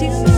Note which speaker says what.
Speaker 1: to